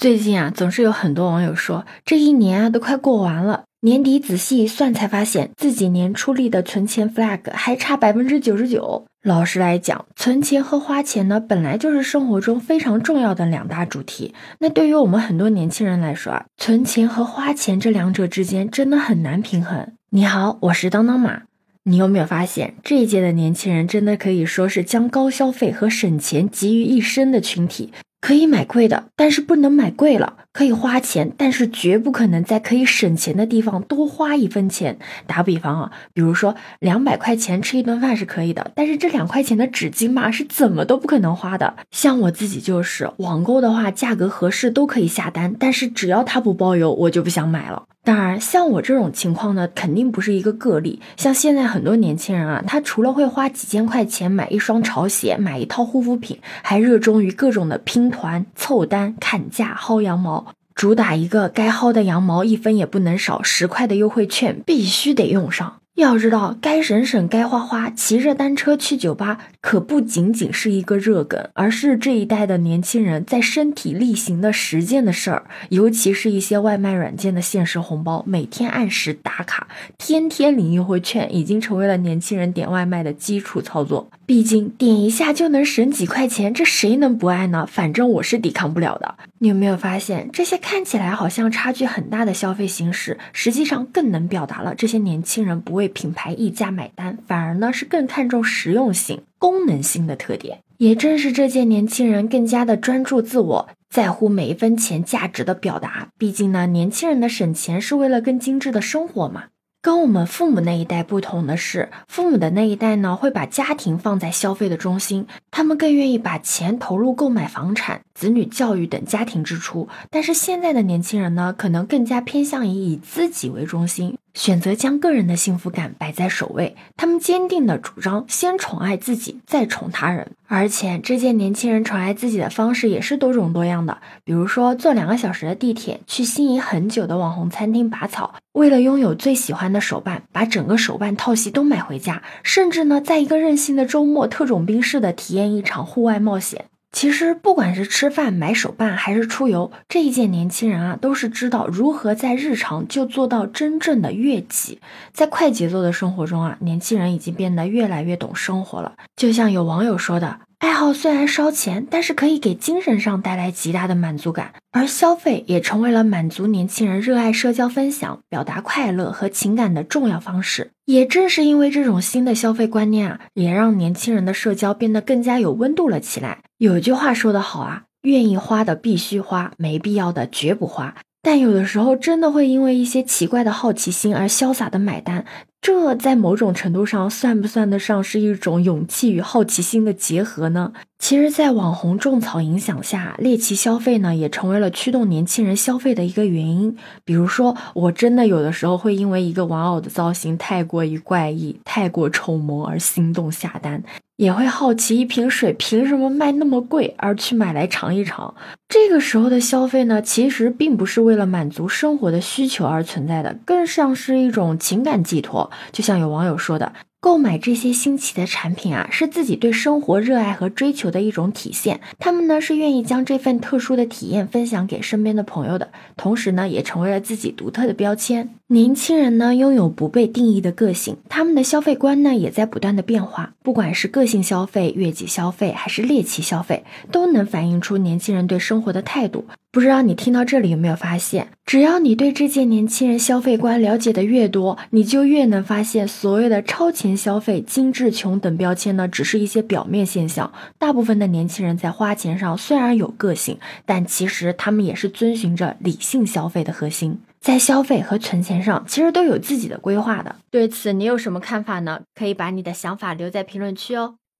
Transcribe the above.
最近啊，总是有很多网友说，这一年啊都快过完了，年底仔细一算才发现自己年初立的存钱 flag 还差百分之九十九。老实来讲，存钱和花钱呢，本来就是生活中非常重要的两大主题。那对于我们很多年轻人来说啊，存钱和花钱这两者之间真的很难平衡。你好，我是当当马。你有没有发现，这一届的年轻人真的可以说是将高消费和省钱集于一身的群体？可以买贵的，但是不能买贵了；可以花钱，但是绝不可能在可以省钱的地方多花一分钱。打比方啊，比如说两百块钱吃一顿饭是可以的，但是这两块钱的纸巾嘛，是怎么都不可能花的。像我自己就是，网购的话价格合适都可以下单，但是只要它不包邮，我就不想买了。当然，像我这种情况呢，肯定不是一个个例。像现在很多年轻人啊，他除了会花几千块钱买一双潮鞋、买一套护肤品，还热衷于各种的拼团、凑单、砍价、薅羊毛，主打一个该薅的羊毛一分也不能少，十块的优惠券必须得用上。要知道，该省省，该花花，骑着单车去酒吧，可不仅仅是一个热梗，而是这一代的年轻人在身体力行的实践的事儿。尤其是一些外卖软件的限时红包，每天按时打卡，天天领优惠券，已经成为了年轻人点外卖的基础操作。毕竟点一下就能省几块钱，这谁能不爱呢？反正我是抵抗不了的。你有没有发现，这些看起来好像差距很大的消费形式，实际上更能表达了这些年轻人不为品牌溢价买单，反而呢是更看重实用性、功能性的特点。也正是这届年轻人更加的专注自我，在乎每一分钱价值的表达。毕竟呢，年轻人的省钱是为了更精致的生活嘛。跟我们父母那一代不同的是，父母的那一代呢，会把家庭放在消费的中心，他们更愿意把钱投入购买房产、子女教育等家庭支出。但是现在的年轻人呢，可能更加偏向于以自己为中心。选择将个人的幸福感摆在首位，他们坚定的主张先宠爱自己，再宠他人。而且，这些年轻人宠爱自己的方式也是多种多样的，比如说坐两个小时的地铁去心仪很久的网红餐厅拔草，为了拥有最喜欢的手办，把整个手办套系都买回家，甚至呢，在一个任性的周末，特种兵式的体验一场户外冒险。其实，不管是吃饭、买手办，还是出游，这一届年轻人啊，都是知道如何在日常就做到真正的悦己。在快节奏的生活中啊，年轻人已经变得越来越懂生活了。就像有网友说的。爱好虽然烧钱，但是可以给精神上带来极大的满足感，而消费也成为了满足年轻人热爱社交、分享、表达快乐和情感的重要方式。也正是因为这种新的消费观念啊，也让年轻人的社交变得更加有温度了起来。有句话说得好啊，愿意花的必须花，没必要的绝不花。但有的时候真的会因为一些奇怪的好奇心而潇洒的买单，这在某种程度上算不算得上是一种勇气与好奇心的结合呢？其实，在网红种草影响下，猎奇消费呢也成为了驱动年轻人消费的一个原因。比如说，我真的有的时候会因为一个玩偶的造型太过于怪异、太过丑萌而心动下单。也会好奇一瓶水凭什么卖那么贵，而去买来尝一尝。这个时候的消费呢，其实并不是为了满足生活的需求而存在的，更像是一种情感寄托。就像有网友说的。购买这些新奇的产品啊，是自己对生活热爱和追求的一种体现。他们呢是愿意将这份特殊的体验分享给身边的朋友的，同时呢也成为了自己独特的标签。年轻人呢拥有不被定义的个性，他们的消费观呢也在不断的变化。不管是个性消费、悦己消费，还是猎奇消费，都能反映出年轻人对生活的态度。不知道你听到这里有没有发现，只要你对这届年轻人消费观了解的越多，你就越能发现所谓的超前消费、精致穷等标签呢，只是一些表面现象。大部分的年轻人在花钱上虽然有个性，但其实他们也是遵循着理性消费的核心，在消费和存钱上，其实都有自己的规划的。对此，你有什么看法呢？可以把你的想法留在评论区哦。